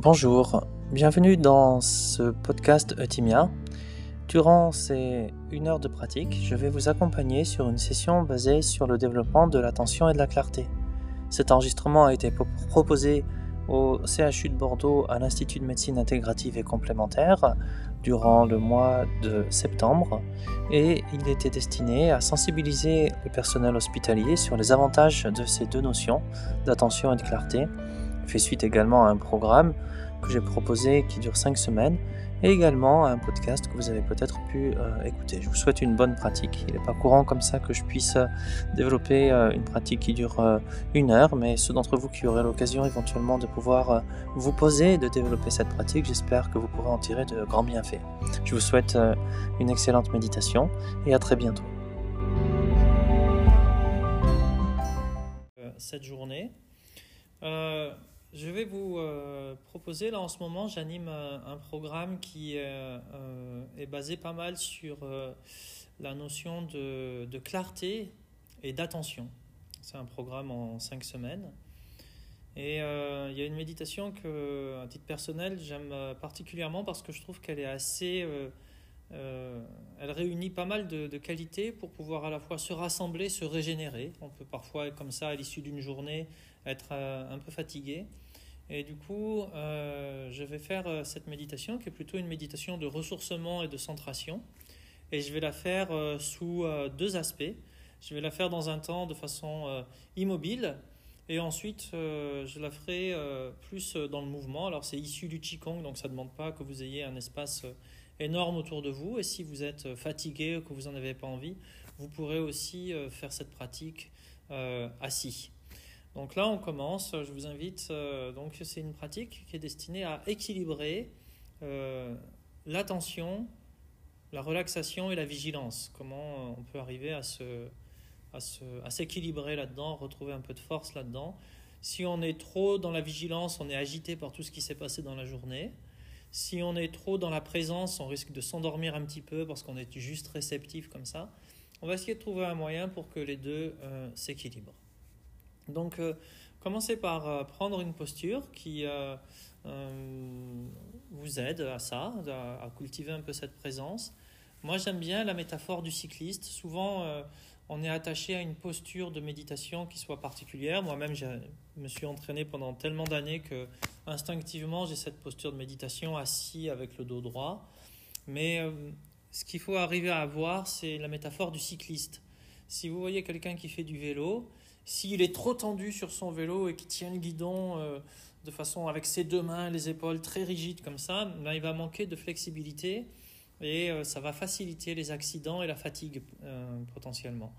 Bonjour, bienvenue dans ce podcast Eutimia. Durant ces une heure de pratique, je vais vous accompagner sur une session basée sur le développement de l'attention et de la clarté. Cet enregistrement a été proposé au CHU de Bordeaux à l'Institut de médecine intégrative et complémentaire durant le mois de septembre et il était destiné à sensibiliser le personnel hospitalier sur les avantages de ces deux notions d'attention et de clarté. Fait suite également à un programme que j'ai proposé qui dure 5 semaines et également un podcast que vous avez peut-être pu euh, écouter. Je vous souhaite une bonne pratique. Il n'est pas courant comme ça que je puisse euh, développer euh, une pratique qui dure une heure, mais ceux d'entre vous qui auraient l'occasion éventuellement de pouvoir vous poser et de développer cette pratique, j'espère que vous pourrez en tirer de grands bienfaits. Je vous souhaite une excellente méditation et à très bientôt. Cette journée. Je vais vous euh, proposer, là en ce moment, j'anime un, programme qui euh, euh, est basé pas mal sur la notion de, clarté et d'attention. C'est un programme en cinq semaines. Et il y a une méditation que, à titre personnel, j'aime particulièrement parce que je trouve qu'elle est assez... elle réunit pas mal de, qualités pour pouvoir à la fois se rassembler, se régénérer. On peut parfois, comme ça, à l'issue d'une journée, être un peu fatigué. Et du coup, euh, je vais faire euh, cette méditation qui est plutôt une méditation de ressourcement et de centration. Et je vais la faire euh, sous deux aspects. Je vais la faire dans un temps de façon immobile. Et ensuite, je la ferai plus dans le mouvement. Alors, c'est issu du Qigong, donc ça ne demande pas que vous ayez un espace énorme autour de vous. Et si vous êtes fatigué ou que vous n'en avez pas envie, vous pourrez aussi faire cette pratique assis. Donc là, on commence. Je vous invite. Euh, donc, c'est une pratique qui est destinée à équilibrer euh, l'attention, la relaxation et la vigilance. Comment on peut arriver à se, à s'équilibrer là-dedans, retrouver un peu de force là-dedans. Si on est trop dans la vigilance, on est agité par tout ce qui s'est passé dans la journée. Si on est trop dans la présence, on risque de s'endormir un petit peu parce qu'on est juste réceptif comme ça. On va essayer de trouver un moyen pour que les deux euh, s'équilibrent. Donc, euh, commencez par euh, prendre une posture qui euh, vous aide à ça, à, cultiver un peu cette présence. Moi, j'aime bien la métaphore du cycliste. Souvent, on est attaché à une posture de méditation qui soit particulière. Moi-même, je me suis entraîné pendant tellement d'années que instinctivement, j'ai cette posture de méditation assis avec le dos droit. Mais ce qu'il faut arriver à avoir, c'est la métaphore du cycliste. Si vous voyez quelqu'un qui fait du vélo, s'il est trop tendu sur son vélo et qu'il tient le guidon euh, de façon avec ses deux mains, les épaules très rigides comme ça, ben, il va manquer de flexibilité et euh, ça va faciliter les accidents et la fatigue euh, potentiellement.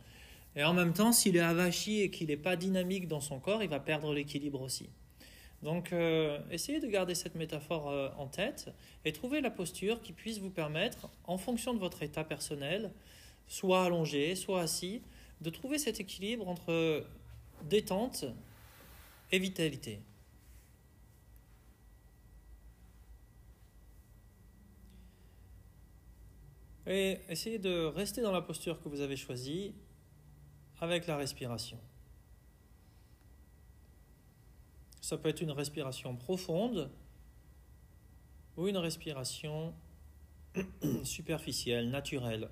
Et en même temps, s'il est avachi et qu'il n'est pas dynamique dans son corps, il va perdre l'équilibre aussi. Donc, essayez de garder cette métaphore en tête et trouver la posture qui puisse vous permettre, en fonction de votre état personnel, soit allongé, soit assis, de trouver cet équilibre entre détente et vitalité. Et essayez de rester dans la posture que vous avez choisie avec la respiration. Ça peut être une respiration profonde ou une respiration superficielle, naturelle.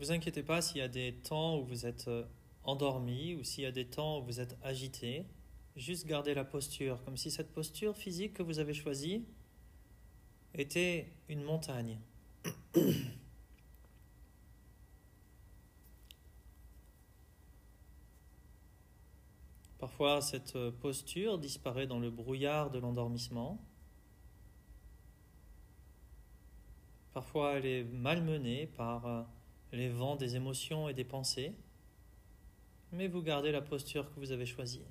Vous inquiétez pas s'il y a des temps où vous êtes euh, endormi ou s'il y a des temps où vous êtes agité. Juste gardez la posture, comme si cette posture physique que vous avez choisie était une montagne. Parfois, cette posture disparaît dans le brouillard de l'endormissement. Parfois, elle est malmenée par euh, les vents des émotions et des pensées, mais vous gardez la posture que vous avez choisie.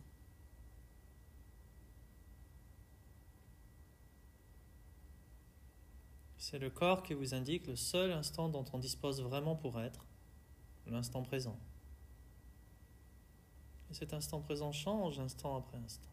C'est le corps qui vous indique le seul instant dont on dispose vraiment pour être, l'instant présent. Et cet instant présent change instant après instant.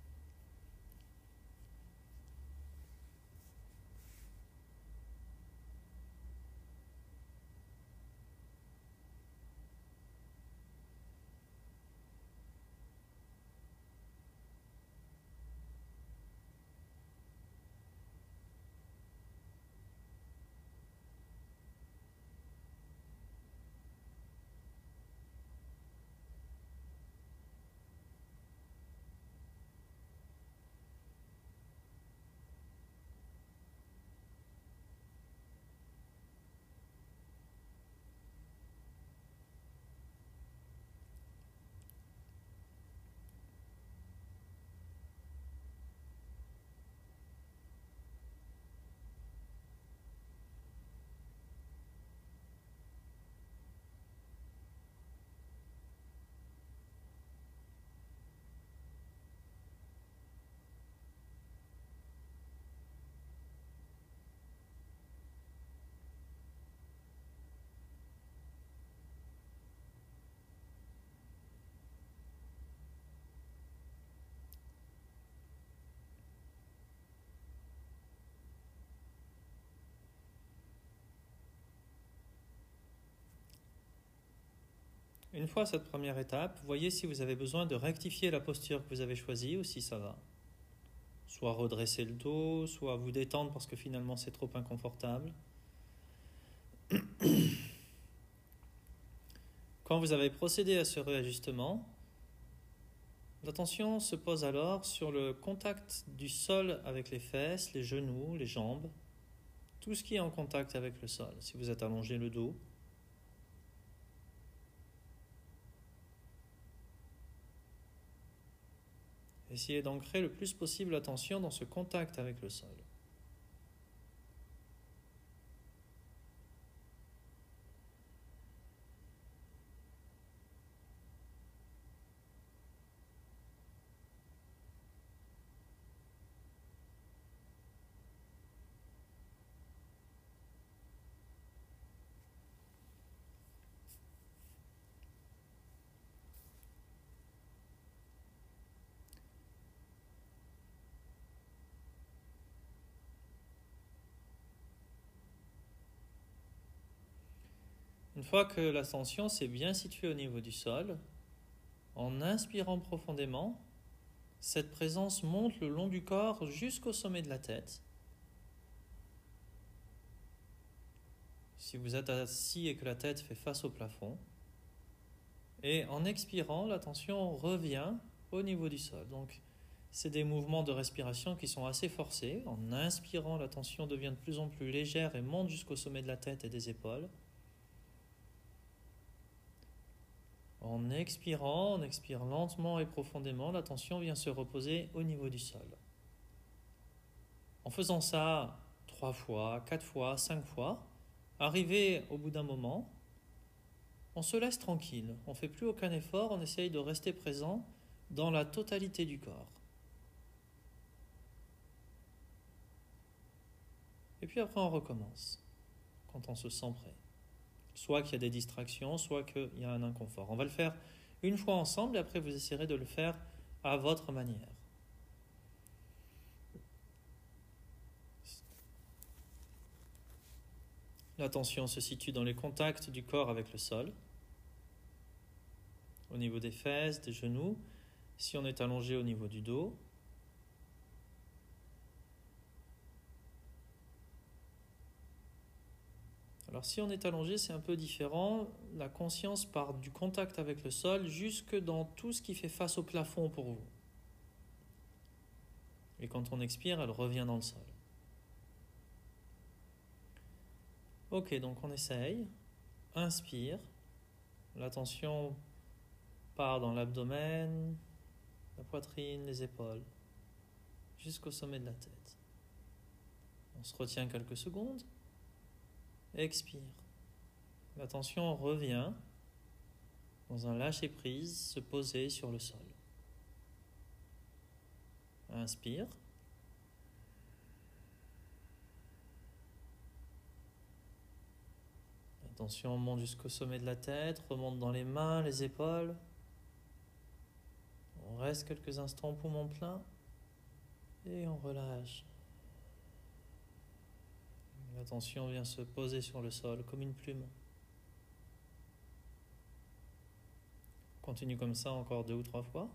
Une fois cette première étape, voyez si vous avez besoin de rectifier la posture que vous avez choisie ou si ça va. Soit redresser le dos, soit vous détendre parce que finalement c'est trop inconfortable. Quand vous avez procédé à ce réajustement, l'attention se pose alors sur le contact du sol avec les fesses, les genoux, les jambes, tout ce qui est en contact avec le sol. Si vous êtes allongé le dos, Essayez d'ancrer le plus possible l'attention dans ce contact avec le sol. Une fois que l'ascension s'est bien située au niveau du sol, en inspirant profondément, cette présence monte le long du corps jusqu'au sommet de la tête. Si vous êtes assis et que la tête fait face au plafond, et en expirant, l'attention revient au niveau du sol. Donc, c'est des mouvements de respiration qui sont assez forcés. En inspirant, l'attention devient de plus en plus légère et monte jusqu'au sommet de la tête et des épaules. En expirant, on expire lentement et profondément, l'attention vient se reposer au niveau du sol. En faisant ça trois fois, quatre fois, cinq fois, arrivé au bout d'un moment, on se laisse tranquille, on ne fait plus aucun effort, on essaye de rester présent dans la totalité du corps. Et puis après on recommence, quand on se sent prêt soit qu'il y a des distractions, soit qu'il y a un inconfort. On va le faire une fois ensemble et après vous essayerez de le faire à votre manière. L'attention se situe dans les contacts du corps avec le sol, au niveau des fesses, des genoux, si on est allongé au niveau du dos, Alors si on est allongé, c'est un peu différent. La conscience part du contact avec le sol jusque dans tout ce qui fait face au plafond pour vous. Et quand on expire, elle revient dans le sol. Ok, donc on essaye. Inspire. L'attention part dans l'abdomen, la poitrine, les épaules, jusqu'au sommet de la tête. On se retient quelques secondes. Expire. L'attention revient dans un lâcher-prise, se poser sur le sol. Inspire. L'attention monte jusqu'au sommet de la tête, remonte dans les mains, les épaules. On reste quelques instants poumon plein et on relâche. L'attention vient se poser sur le sol comme une plume. Continue comme ça encore deux ou trois fois.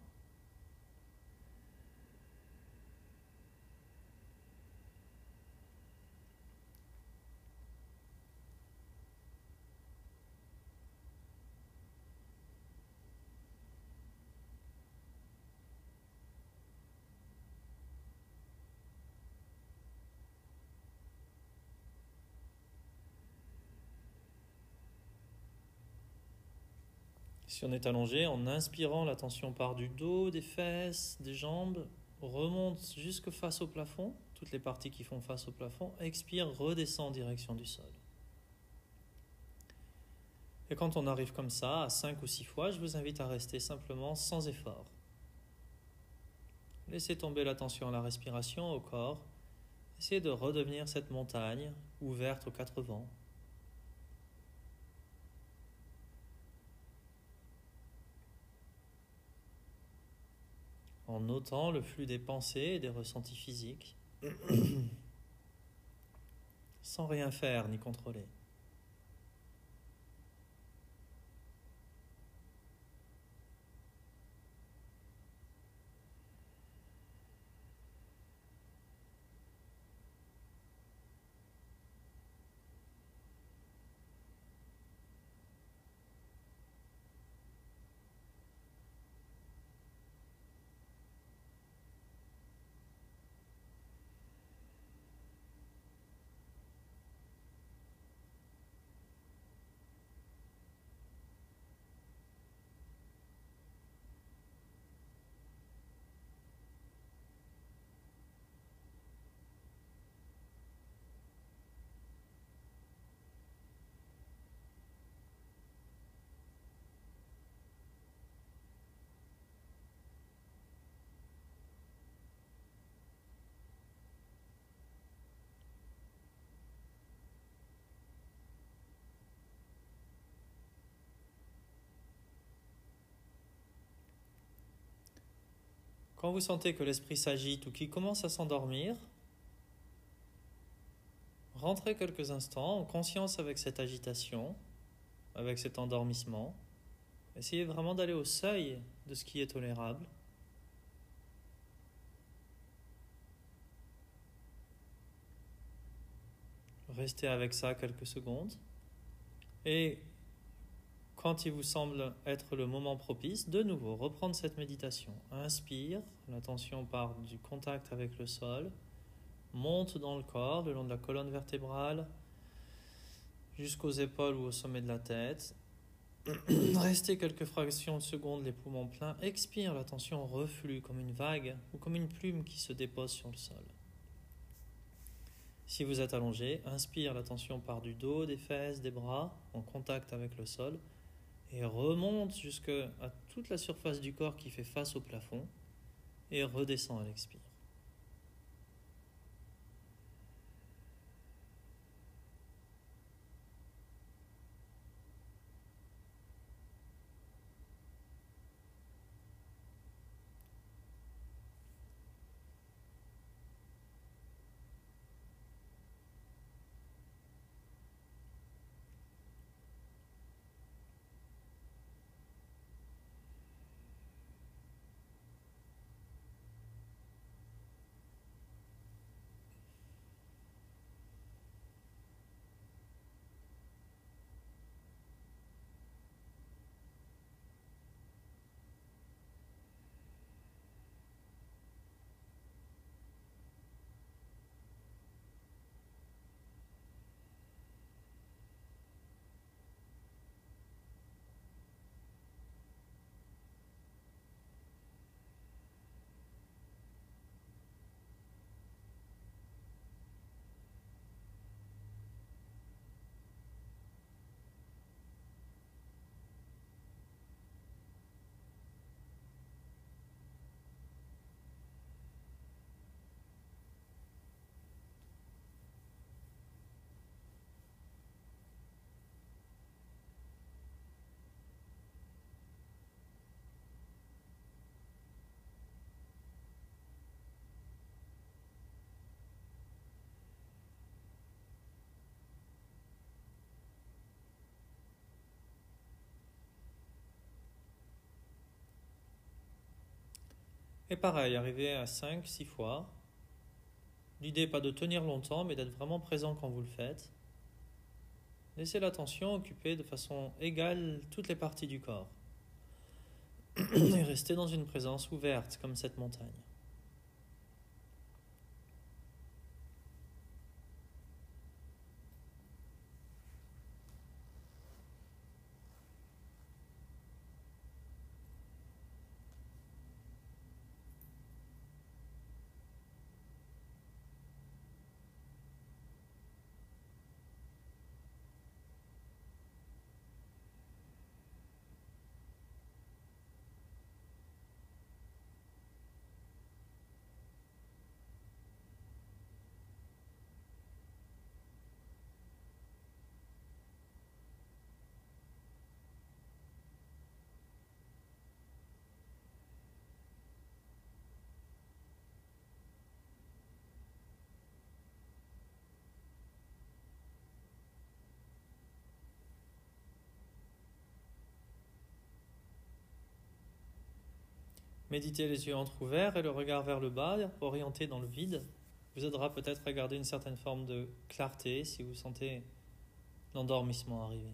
Si on est allongé, en inspirant, la tension part du dos, des fesses, des jambes, remonte jusque face au plafond, toutes les parties qui font face au plafond, expire, redescend en direction du sol. Et quand on arrive comme ça, à 5 ou 6 fois, je vous invite à rester simplement sans effort. Laissez tomber l'attention à la respiration, au corps. Essayez de redevenir cette montagne ouverte aux quatre vents. En notant le flux des pensées et des ressentis physiques, sans rien faire ni contrôler. Quand vous sentez que l'esprit s'agite ou qu'il commence à s'endormir, rentrez quelques instants en conscience avec cette agitation, avec cet endormissement. Essayez vraiment d'aller au seuil de ce qui est tolérable. Restez avec ça quelques secondes. Et quand il vous semble être le moment propice, de nouveau, reprendre cette méditation. Inspire, l'attention part du contact avec le sol, monte dans le corps, le long de la colonne vertébrale, jusqu'aux épaules ou au sommet de la tête. Restez quelques fractions de secondes, les poumons pleins. Expire, l'attention reflue comme une vague ou comme une plume qui se dépose sur le sol. Si vous êtes allongé, inspire, l'attention part du dos, des fesses, des bras, en contact avec le sol et remonte jusqu'à toute la surface du corps qui fait face au plafond et redescend à l'expire. Et pareil, arriver à 5, 6 fois. L'idée n'est pas de tenir longtemps, mais d'être vraiment présent quand vous le faites. Laissez l'attention occuper de façon égale toutes les parties du corps. Et restez dans une présence ouverte comme cette montagne. Méditer les yeux ouverts et le regard vers le bas, orienté dans le vide, vous aidera peut-être à garder une certaine forme de clarté si vous sentez l'endormissement arriver.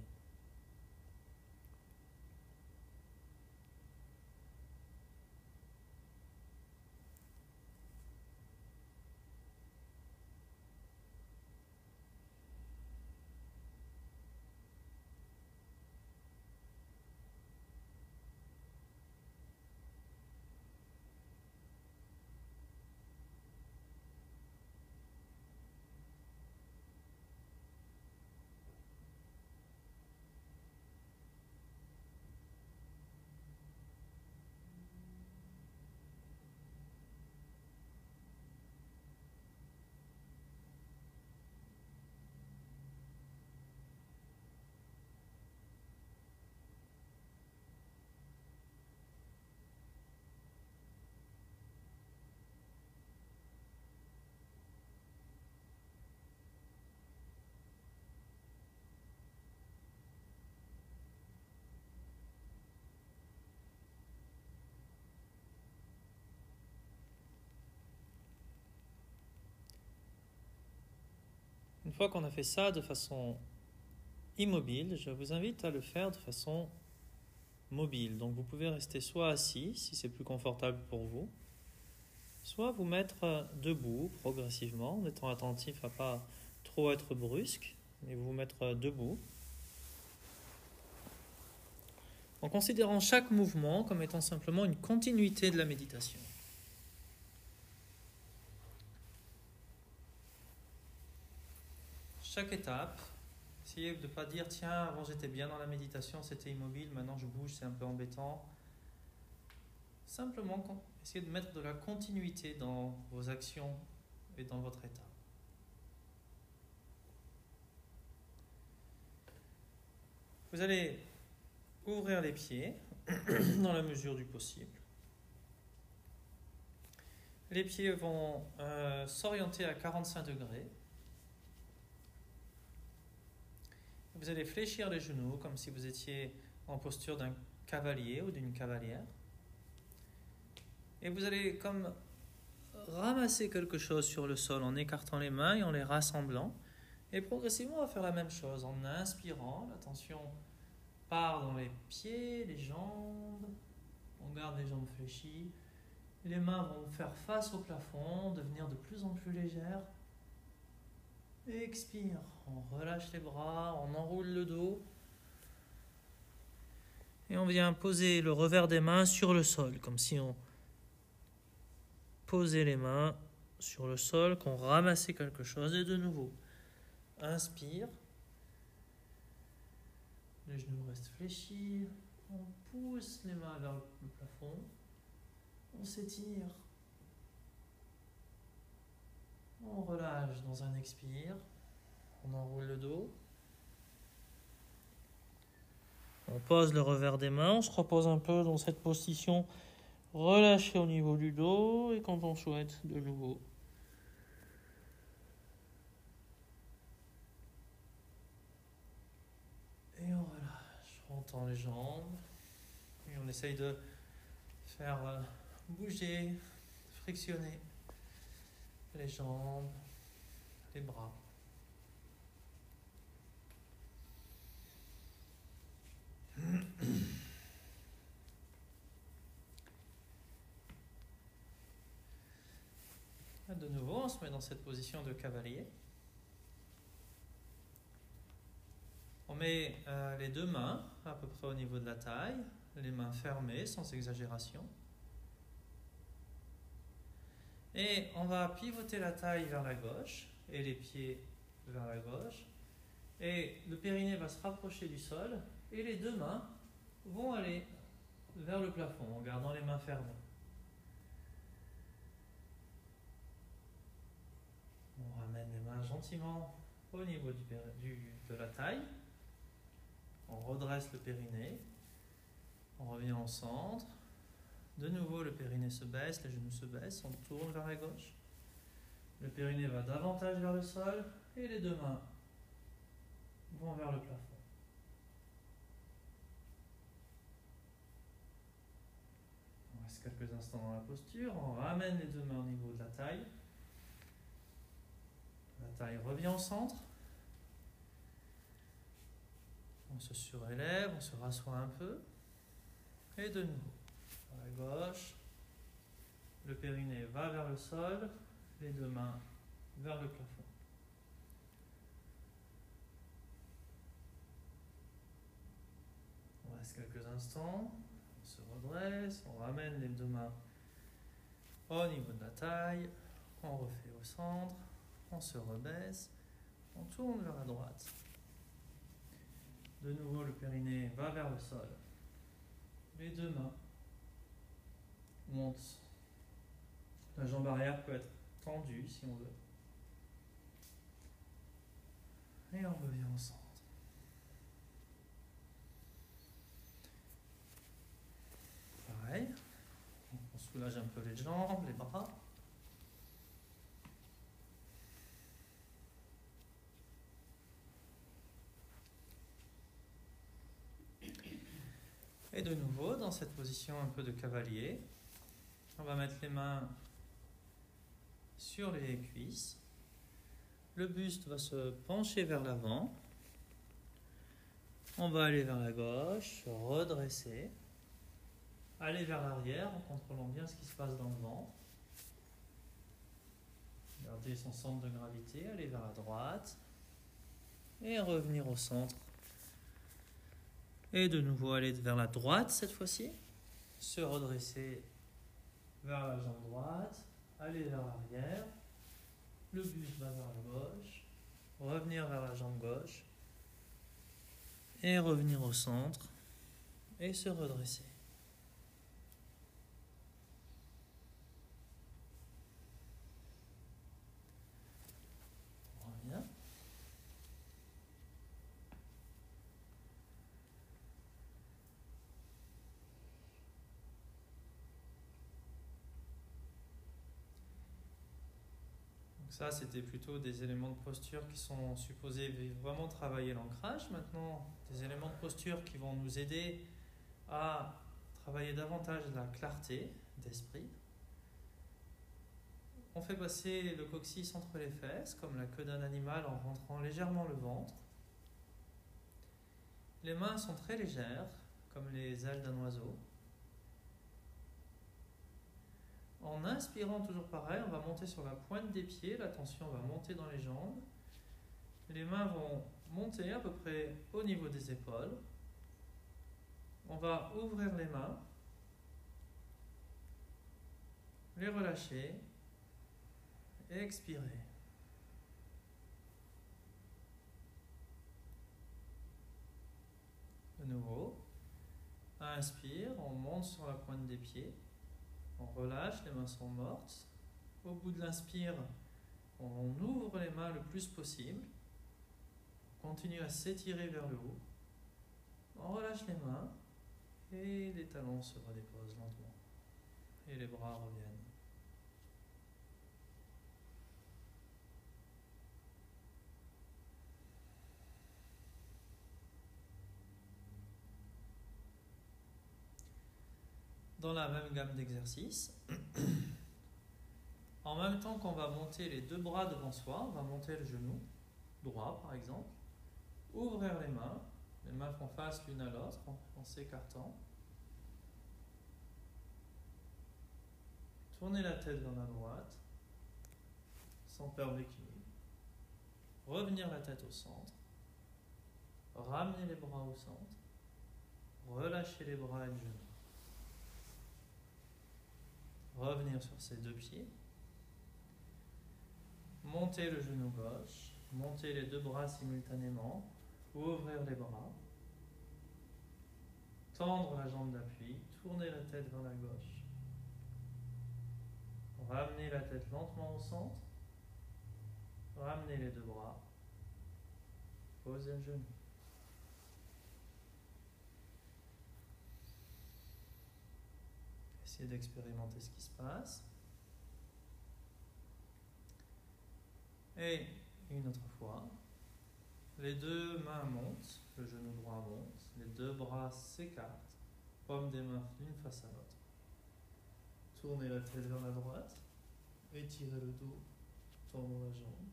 Fois qu'on a fait ça de façon immobile, je vous invite à le faire de façon mobile. Donc vous pouvez rester soit assis si c'est plus confortable pour vous, soit vous mettre debout progressivement en étant attentif à pas trop être brusque, mais vous mettre debout. En considérant chaque mouvement comme étant simplement une continuité de la méditation. Chaque étape, essayez de ne pas dire tiens, avant j'étais bien dans la méditation, c'était immobile, maintenant je bouge, c'est un peu embêtant. Simplement, essayez de mettre de la continuité dans vos actions et dans votre état. Vous allez ouvrir les pieds dans la mesure du possible. Les pieds vont euh, s'orienter à 45 degrés. Vous allez fléchir les genoux comme si vous étiez en posture d'un cavalier ou d'une cavalière. Et vous allez comme ramasser quelque chose sur le sol en écartant les mains et en les rassemblant. Et progressivement, on va faire la même chose en inspirant. L'attention part dans les pieds, les jambes. On garde les jambes fléchies. Les mains vont faire face au plafond, devenir de plus en plus légères. Expire, on relâche les bras, on enroule le dos. Et on vient poser le revers des mains sur le sol, comme si on posait les mains sur le sol, qu'on ramassait quelque chose. Et de nouveau, inspire. Les genoux restent fléchis. On pousse les mains vers le plafond. On s'étire. On relâche dans un expire. On enroule le dos. On pose le revers des mains. On se repose un peu dans cette position relâchée au niveau du dos. Et quand on souhaite, de nouveau. Et on relâche. On tend les jambes. Et on essaye de faire euh, bouger, frictionner les jambes, les bras. De nouveau, on se met dans cette position de cavalier. On met euh, les deux mains à peu près au niveau de la taille, les mains fermées sans exagération. Et on va pivoter la taille vers la gauche et les pieds vers la gauche. Et le périnée va se rapprocher du sol et les deux mains vont aller vers le plafond en gardant les mains fermées. On ramène les mains gentiment au niveau de la taille. On redresse le périnée. On revient au centre. De nouveau, le périnée se baisse, les genoux se baissent. On tourne vers la gauche. Le périnée va davantage vers le sol et les deux mains vont vers le plafond. On reste quelques instants dans la posture. On ramène les deux mains au niveau de la taille. La taille revient au centre. On se surélève, on se rassoit un peu. Et de nouveau, gauche, le périnée va vers le sol, les deux mains vers le plafond. On reste quelques instants, on se redresse, on ramène les deux mains au niveau de la taille, on refait au centre, on se rebaisse, on tourne vers la droite. De nouveau, le périnée va vers le sol. Les deux mains montent. La jambe arrière peut être tendue si on veut. Et on revient au centre. Pareil. On soulage un peu les jambes, les bras. Et de nouveau, dans cette position un peu de cavalier, on va mettre les mains sur les cuisses. Le buste va se pencher vers l'avant. On va aller vers la gauche, redresser, aller vers l'arrière en contrôlant bien ce qui se passe dans le ventre. Garder son centre de gravité, aller vers la droite et revenir au centre et de nouveau aller vers la droite cette fois-ci. Se redresser vers la jambe droite. Aller vers l'arrière. Le buste va vers la gauche. Revenir vers la jambe gauche. Et revenir au centre. Et se redresser. Ça, c'était plutôt des éléments de posture qui sont supposés vraiment travailler l'ancrage. Maintenant, des éléments de posture qui vont nous aider à travailler davantage la clarté d'esprit. On fait passer le coccyx entre les fesses, comme la queue d'un animal en rentrant légèrement le ventre. Les mains sont très légères, comme les ailes d'un oiseau. En inspirant toujours pareil, on va monter sur la pointe des pieds, la tension va monter dans les jambes. Les mains vont monter à peu près au niveau des épaules. On va ouvrir les mains, les relâcher et expirer. De nouveau, inspire, on monte sur la pointe des pieds. On relâche, les mains sont mortes. Au bout de l'inspire, on ouvre les mains le plus possible. On continue à s'étirer vers le haut. On relâche les mains et les talons se redéposent lentement. Et les bras reviennent. Dans la même gamme d'exercices. En même temps qu'on va monter les deux bras devant soi, on va monter le genou droit par exemple, ouvrir les mains, les mains font face l'une à l'autre en s'écartant. Tournez la tête vers la droite, sans perdre l'équilibre. Revenir la tête au centre. Ramener les bras au centre. Relâcher les bras et le genou. Revenir sur ses deux pieds. Monter le genou gauche. Monter les deux bras simultanément. Ouvrir les bras. Tendre la jambe d'appui. Tourner la tête vers la gauche. Ramener la tête lentement au centre. Ramenez les deux bras. Posez le genou. D'expérimenter ce qui se passe. Et une autre fois, les deux mains montent, le genou droit monte, les deux bras s'écartent, paume des mains l'une face à l'autre. Tournez la tête vers la droite, étirez le dos, tendre la jambe,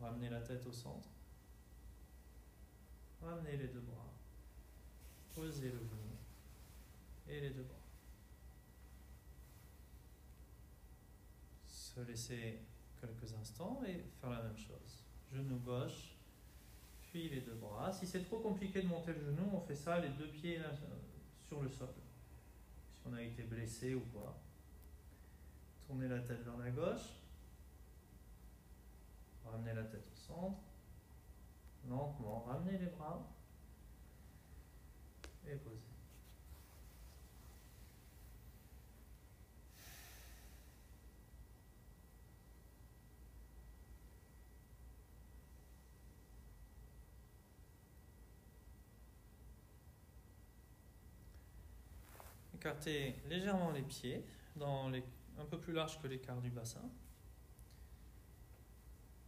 ramenez la tête au centre, ramenez les deux bras, posez le genou et les deux bras. Se laisser quelques instants et faire la même chose. Genou gauche, puis les deux bras. Si c'est trop compliqué de monter le genou, on fait ça les deux pieds sur le sol. Si on a été blessé ou quoi. Tournez la tête vers la gauche. Ramenez la tête au centre. Lentement, ramenez les bras. Et posez. Écartez légèrement les pieds un peu plus large que l'écart du bassin.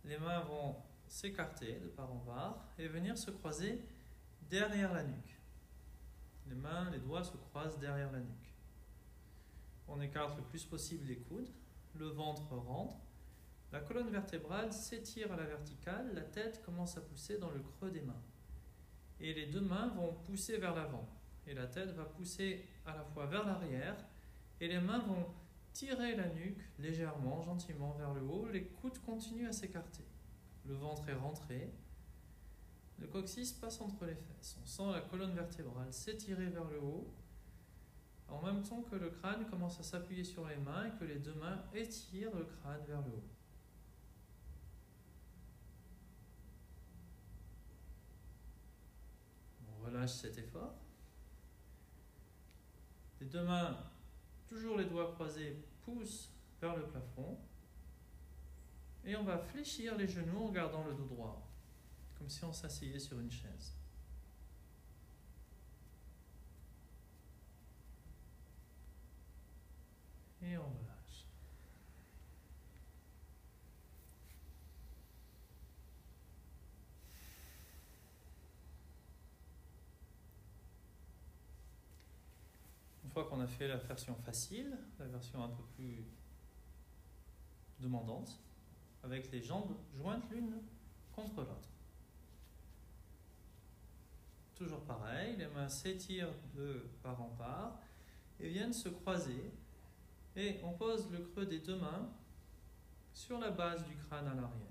Les mains vont s'écarter de part en part et venir se croiser derrière la nuque. Les mains, les doigts se croisent derrière la nuque. On écarte le plus possible les coudes, le ventre rentre, la colonne vertébrale s'étire à la verticale, la tête commence à pousser dans le creux des mains. Et les deux mains vont pousser vers l'avant. Et la tête va pousser à la fois vers l'arrière et les mains vont Tirez la nuque légèrement, gentiment vers le haut. Les coudes continuent à s'écarter. Le ventre est rentré. Le coccyx passe entre les fesses. On sent la colonne vertébrale s'étirer vers le haut, en même temps que le crâne commence à s'appuyer sur les mains et que les deux mains étirent le crâne vers le haut. On relâche cet effort. Les deux mains toujours les doigts croisés, poussent vers le plafond. Et on va fléchir les genoux en gardant le dos droit, comme si on s'asseyait sur une chaise. Et on relâche. Qu'on a fait la version facile, la version un peu plus demandante, avec les jambes jointes l'une contre l'autre. Toujours pareil, les mains s'étirent de part en part et viennent se croiser. Et on pose le creux des deux mains sur la base du crâne à l'arrière.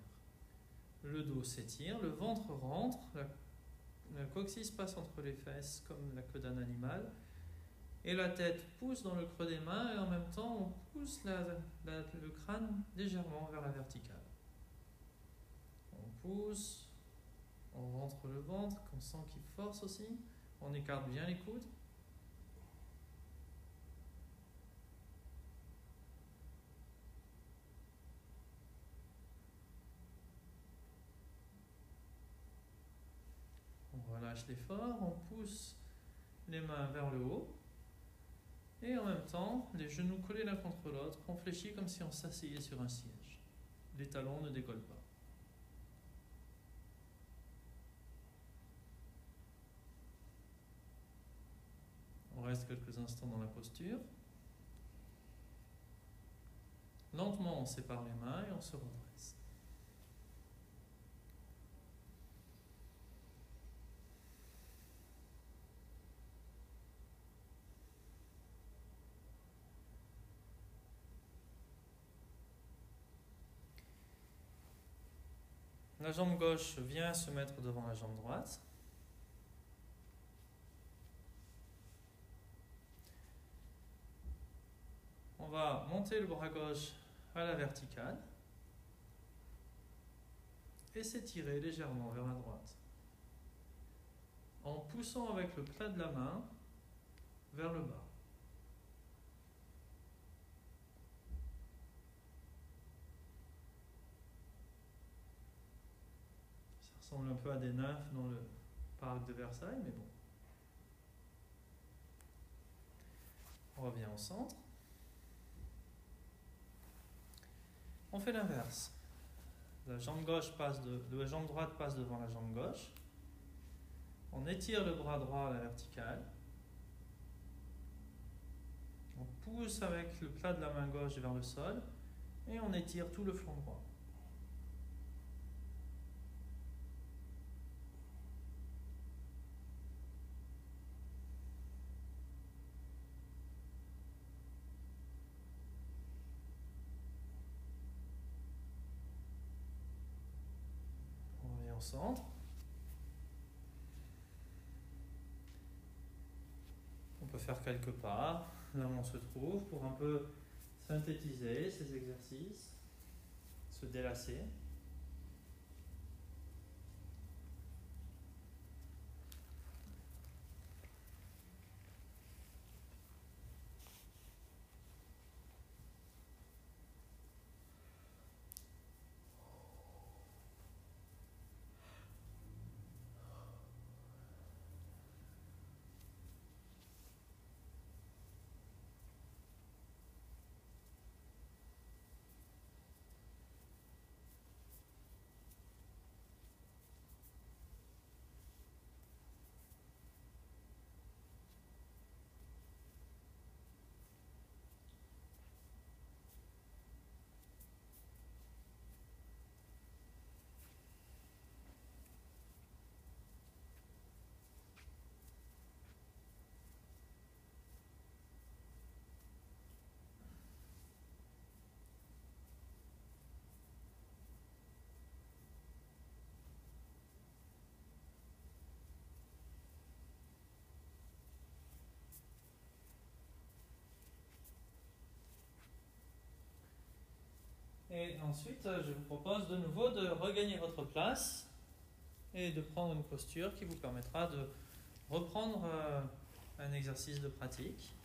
Le dos s'étire, le ventre rentre, la, la coccyx passe entre les fesses comme la queue d'un animal et la tête pousse dans le creux des mains et en même temps on pousse le crâne légèrement vers la verticale. On pousse, on rentre le ventre, qu'on sent qu'il force aussi, on écarte bien les coudes. On relâche l'effort, on pousse les mains vers le haut. Et en même temps, les genoux collés l'un contre l'autre, on fléchit comme si on s'asseyait sur un siège. Les talons ne décollent pas. On reste quelques instants dans la posture. Lentement, on sépare les mains et on se redresse. La jambe gauche vient se mettre devant la jambe droite. On va monter le bras gauche à la verticale et s'étirer légèrement vers la droite en poussant avec le plat de la main vers le bas. Ça ressemble un peu à des nymphes dans le parc de Versailles, mais bon. On revient au centre. On fait l'inverse. La jambe gauche la jambe droite passe devant la jambe gauche. On étire le bras droit à la verticale. On pousse avec le plat de la main gauche vers le sol et on étire tout le flanc droit. centre. Quelques pas, là où on se trouve, pour un peu synthétiser ces exercices, se délasser. Et ensuite, je vous propose de nouveau de regagner votre place et de prendre une posture qui vous permettra de reprendre euh, un exercice de pratique.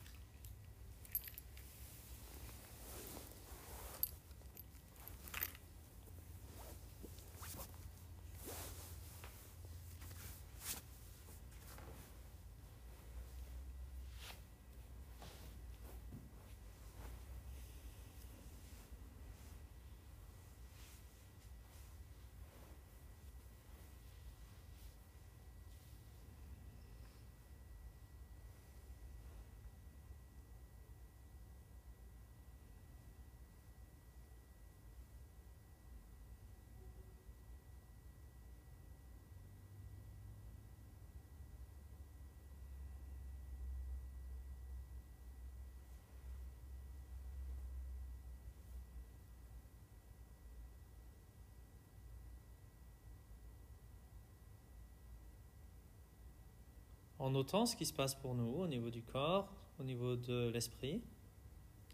En notant ce qui se passe pour nous au niveau du corps, au niveau de l'esprit,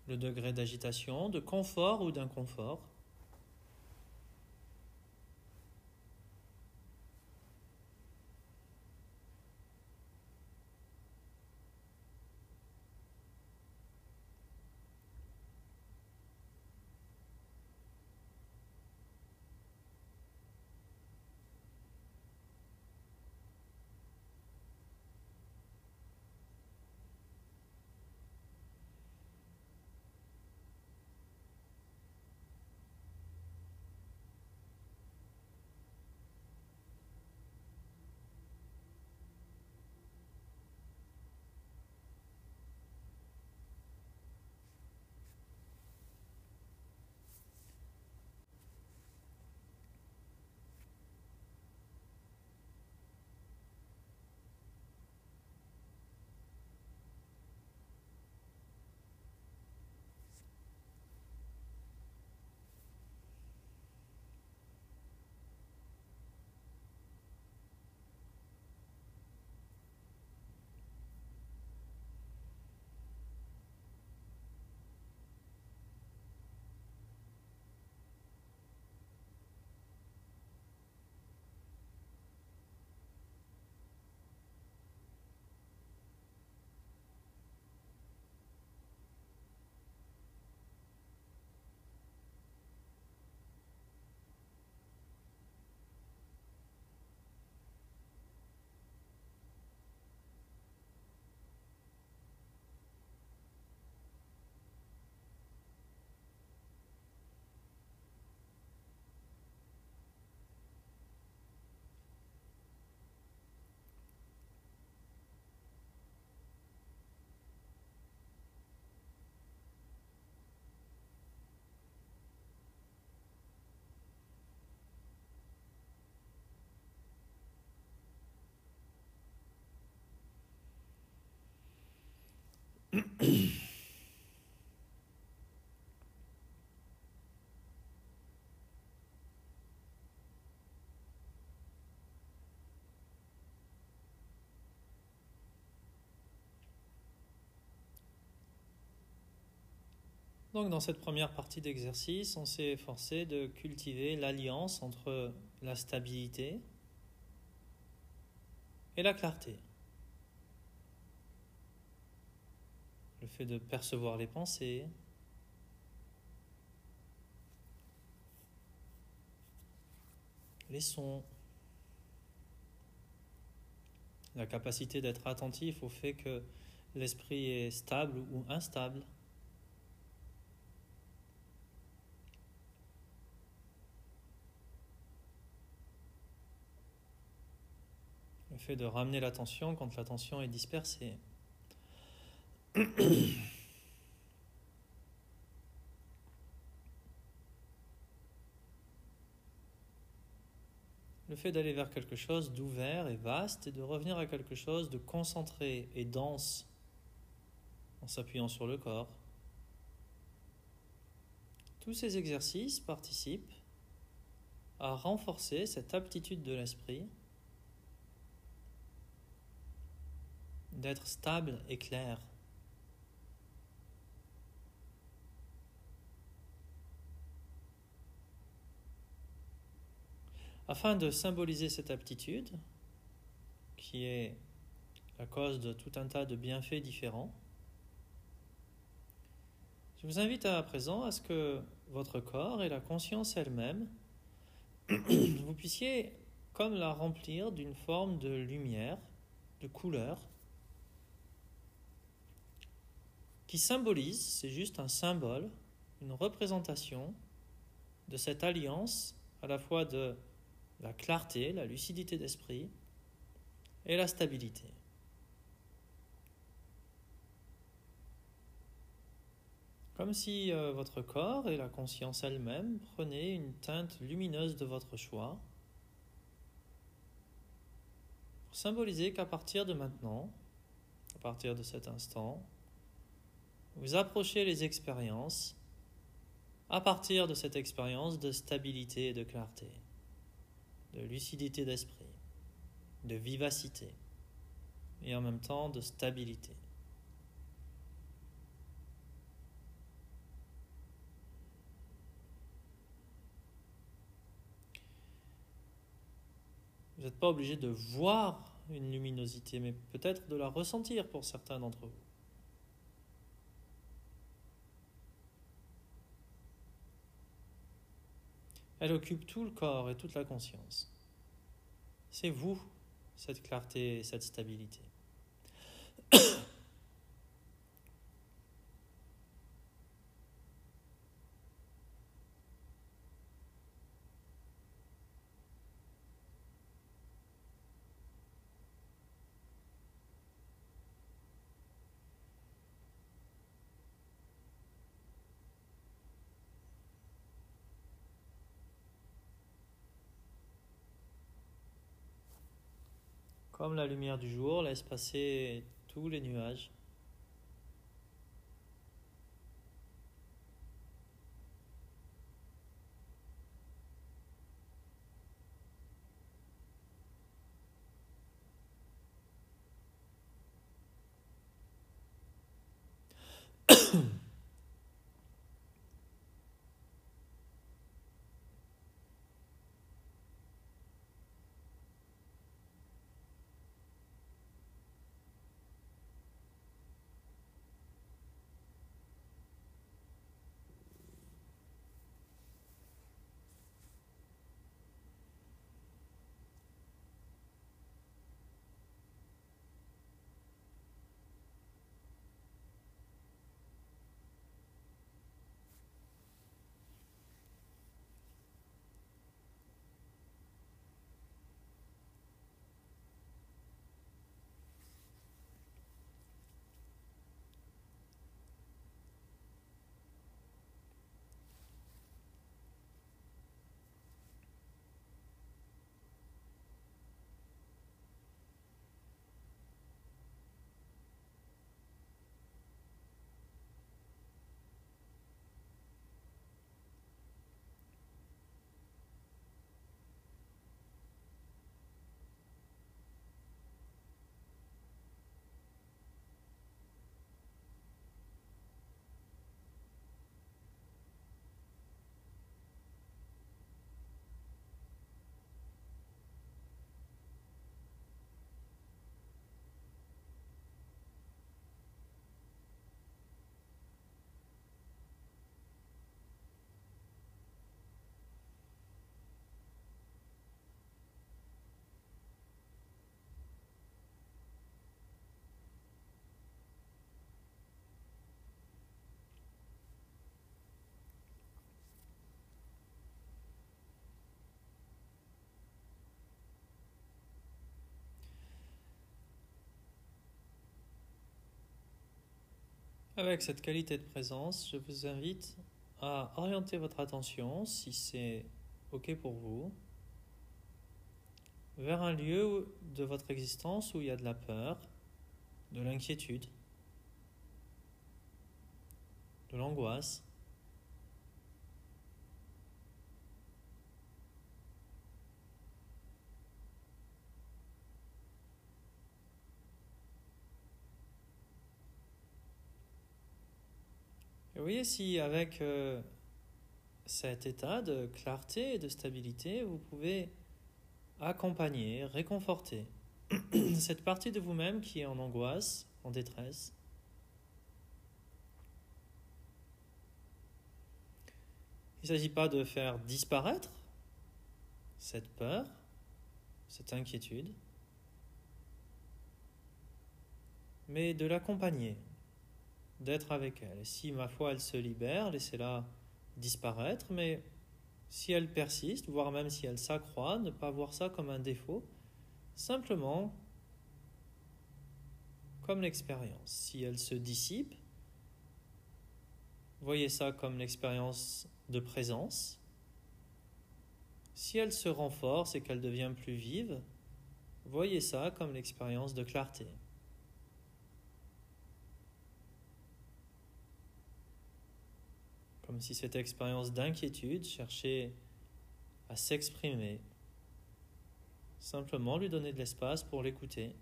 le degré d'agitation, de confort ou d'inconfort. Donc dans cette première partie d'exercice, on s'est efforcé de cultiver l'alliance entre la stabilité et la clarté. Le fait de percevoir les pensées, les sons, la capacité d'être attentif au fait que l'esprit est stable ou instable. Le fait de ramener l'attention quand l'attention est dispersée. le fait d'aller vers quelque chose d'ouvert et vaste et de revenir à quelque chose de concentré et dense en s'appuyant sur le corps. Tous ces exercices participent à renforcer cette aptitude de l'esprit d'être stable et clair. Afin de symboliser cette aptitude, qui est la cause de tout un tas de bienfaits différents, je vous invite à présent à ce que votre corps et la conscience elle-même, vous puissiez comme la remplir d'une forme de lumière, de couleur, qui symbolise, c'est juste un symbole, une représentation de cette alliance à la fois de la clarté, la lucidité d'esprit et la stabilité. Comme si euh, votre corps et la conscience elle-même prenaient une teinte lumineuse de votre choix pour symboliser qu'à partir de maintenant, à partir de cet instant, vous approchez les expériences à partir de cette expérience de stabilité et de clarté de lucidité d'esprit, de vivacité et en même temps de stabilité. Vous n'êtes pas obligé de voir une luminosité, mais peut-être de la ressentir pour certains d'entre vous. Elle occupe tout le corps et toute la conscience. C'est vous, cette clarté et cette stabilité. Comme la lumière du jour laisse passer tous les nuages. Avec cette qualité de présence, je vous invite à orienter votre attention, si c'est OK pour vous, vers un lieu de votre existence où il y a de la peur, de l'inquiétude, de l'angoisse. Et vous voyez si avec euh, cet état de clarté et de stabilité, vous pouvez accompagner, réconforter cette partie de vous-même qui est en angoisse, en détresse. Il ne s'agit pas de faire disparaître cette peur, cette inquiétude, mais de l'accompagner, d'être avec elle. Si ma foi elle se libère, laissez-la disparaître, mais si elle persiste, voire même si elle s'accroît, ne pas voir ça comme un défaut, simplement comme l'expérience. Si elle se dissipe, voyez ça comme l'expérience de présence. Si elle se renforce et qu'elle devient plus vive, voyez ça comme l'expérience de clarté. Comme si cette expérience d'inquiétude cherchait à s'exprimer. Simplement lui donner de l'espace pour l'écouter.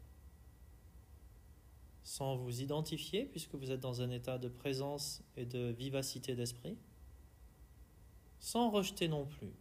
Sans vous identifier, puisque vous êtes dans un état de présence et de vivacité d'esprit. Sans rejeter non plus.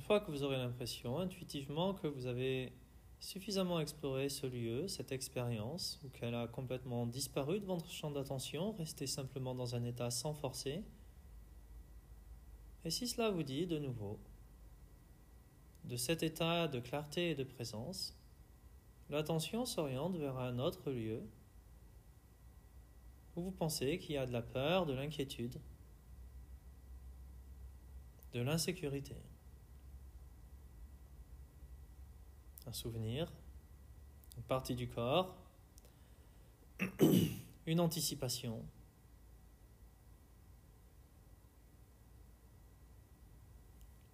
Une fois que vous aurez l'impression intuitivement que vous avez suffisamment exploré ce lieu, cette expérience, ou qu'elle a complètement disparu de votre champ d'attention, restez simplement dans un état sans forcer. Et si cela vous dit de nouveau, de cet état de clarté et de présence, l'attention s'oriente vers un autre lieu où vous pensez qu'il y a de la peur, de l'inquiétude, de l'insécurité. Un souvenir, une partie du corps, une anticipation.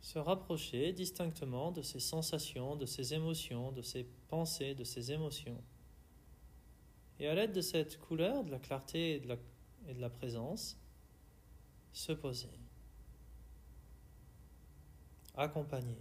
Se rapprocher distinctement de ces sensations, de ces émotions, de ces pensées, de ces émotions. Et à l'aide de cette couleur, de la clarté et de la, et de la présence, se poser. Accompagner.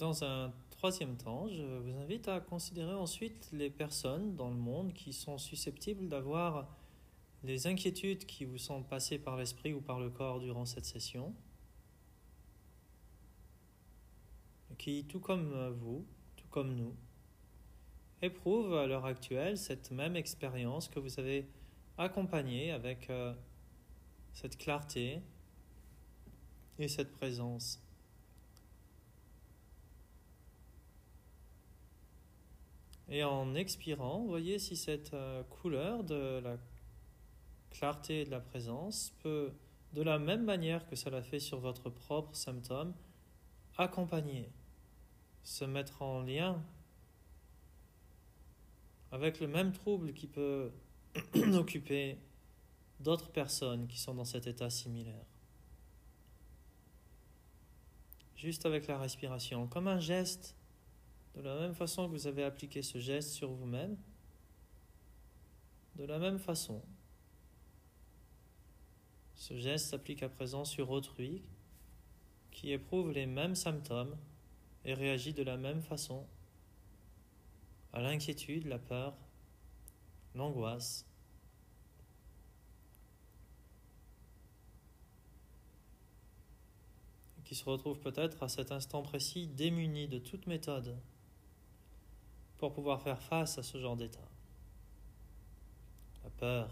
Dans un troisième temps, je vous invite à considérer ensuite les personnes dans le monde qui sont susceptibles d'avoir les inquiétudes qui vous sont passées par l'esprit ou par le corps durant cette session, qui, tout comme vous, tout comme nous, éprouvent à l'heure actuelle cette même expérience que vous avez accompagnée avec euh, cette clarté et cette présence. Et en expirant, voyez si cette euh, couleur de la clarté et de la présence peut, de la même manière que ça l'a fait sur votre propre symptôme, accompagner, se mettre en lien avec le même trouble qui peut occuper d'autres personnes qui sont dans cet état similaire. Juste avec la respiration, comme un geste, de la même façon que vous avez appliqué ce geste sur vous-même, de la même façon, ce geste s'applique à présent sur autrui qui éprouve les mêmes symptômes et réagit de la même façon à l'inquiétude, la peur, l'angoisse. qui se retrouve peut-être à cet instant précis démuni de toute méthode pour pouvoir faire face à ce genre d'état. La peur,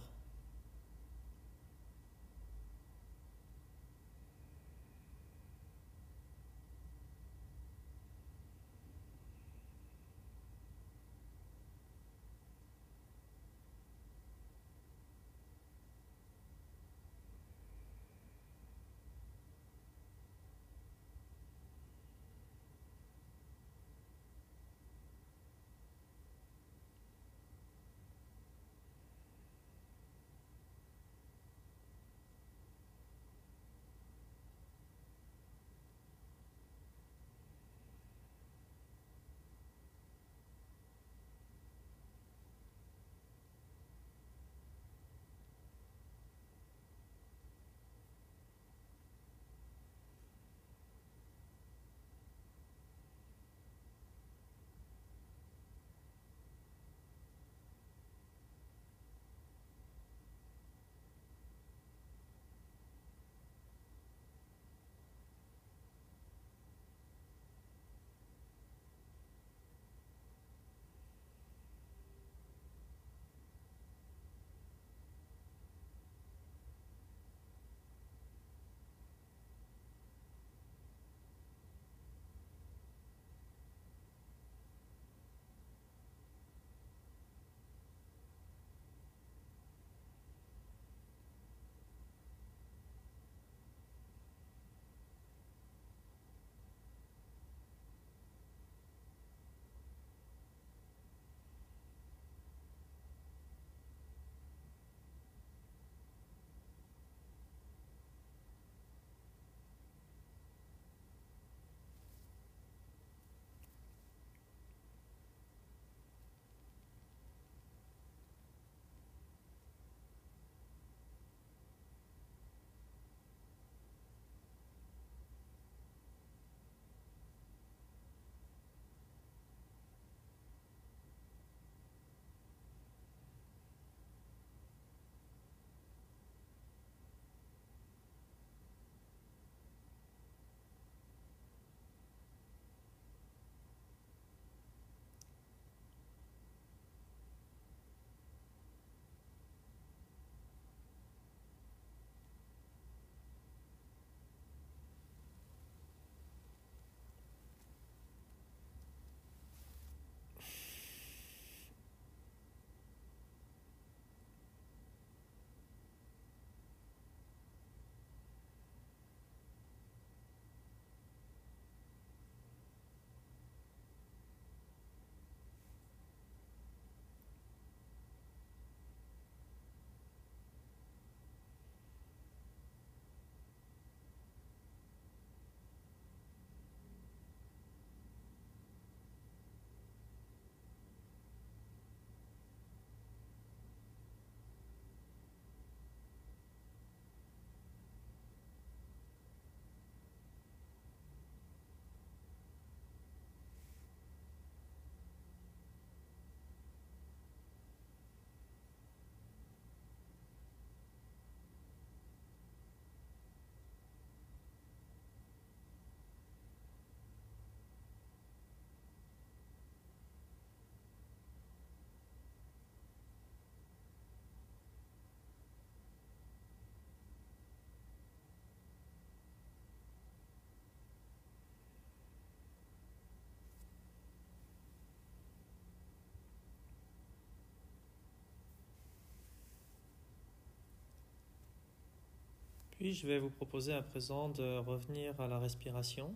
Puis je vais vous proposer à présent de revenir à la respiration.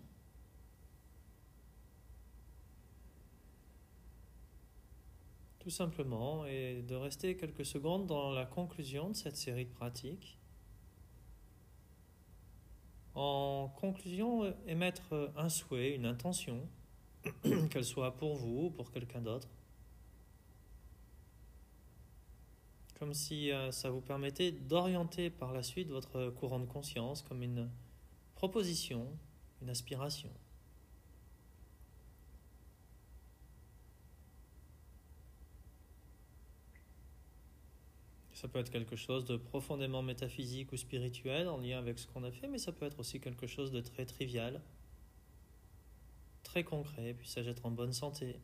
Tout simplement, et de rester quelques secondes dans la conclusion de cette série de pratiques. En conclusion, émettre un souhait, une intention, qu'elle soit pour vous ou pour quelqu'un d'autre. Comme si euh, ça vous permettait d'orienter par la suite votre courant de conscience comme une proposition, une aspiration. Ça peut être quelque chose de profondément métaphysique ou spirituel en lien avec ce qu'on a fait, mais ça peut être aussi quelque chose de très trivial, très concret, puisse-je être en bonne santé,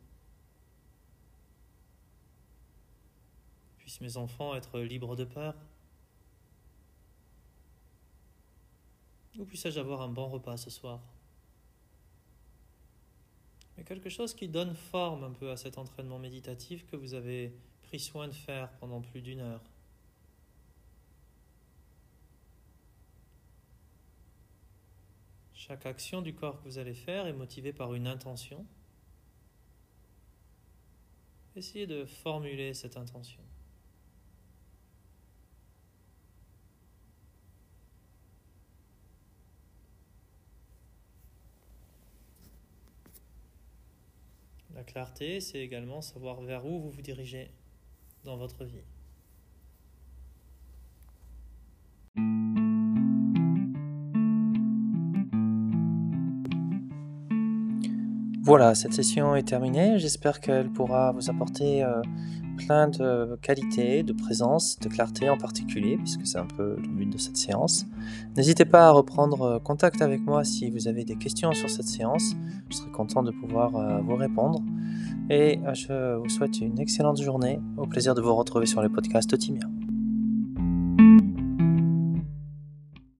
puissent mes enfants être libres de peur, ou puisse-je avoir un bon repas ce soir? Mais quelque chose qui donne forme un peu à cet entraînement méditatif que vous avez pris soin de faire pendant plus d'une heure. Chaque action du corps que vous allez faire est motivée par une intention. Essayez de formuler cette intention. La clarté, c'est également savoir vers où vous vous dirigez dans votre vie. Voilà, cette session est terminée. J'espère qu'elle pourra vous apporter euh, plein de qualités, de présence, de clarté en particulier, puisque c'est un peu le but de cette séance. N'hésitez pas à reprendre euh, contact avec moi si vous avez des questions sur cette séance. Je serai content de pouvoir euh, vous répondre. Et je vous souhaite une excellente journée. Au plaisir de vous retrouver sur les podcasts Timia.